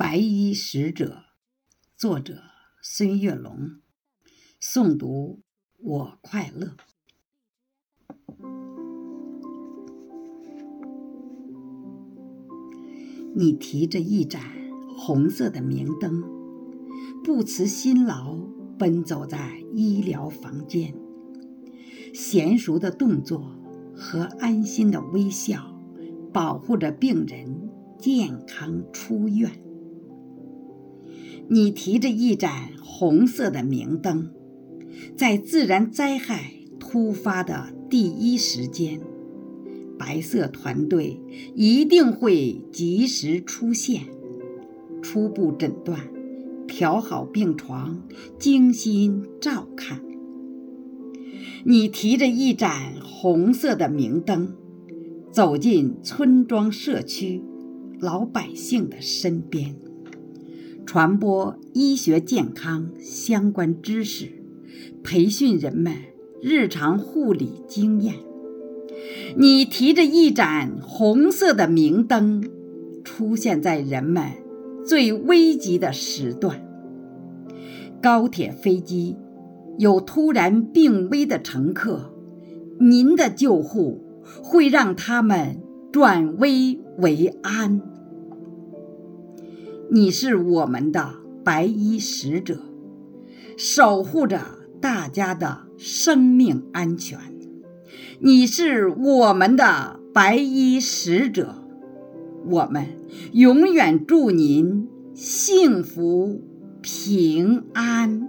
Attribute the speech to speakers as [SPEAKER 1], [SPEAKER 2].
[SPEAKER 1] 白衣使者，作者孙月龙，诵读我快乐。你提着一盏红色的明灯，不辞辛劳奔走在医疗房间，娴熟的动作和安心的微笑，保护着病人健康出院。你提着一盏红色的明灯，在自然灾害突发的第一时间。白色团队一定会及时出现，初步诊断，调好病床，精心照看。你提着一盏红色的明灯，走进村庄社区老百姓的身边，传播医学健康相关知识，培训人们日常护理经验。你提着一盏红色的明灯，出现在人们最危急的时段。高铁、飞机有突然病危的乘客，您的救护会让他们转危为安。你是我们的白衣使者，守护着大家的生命安全。你是我们的白衣使者，我们永远祝您幸福平安。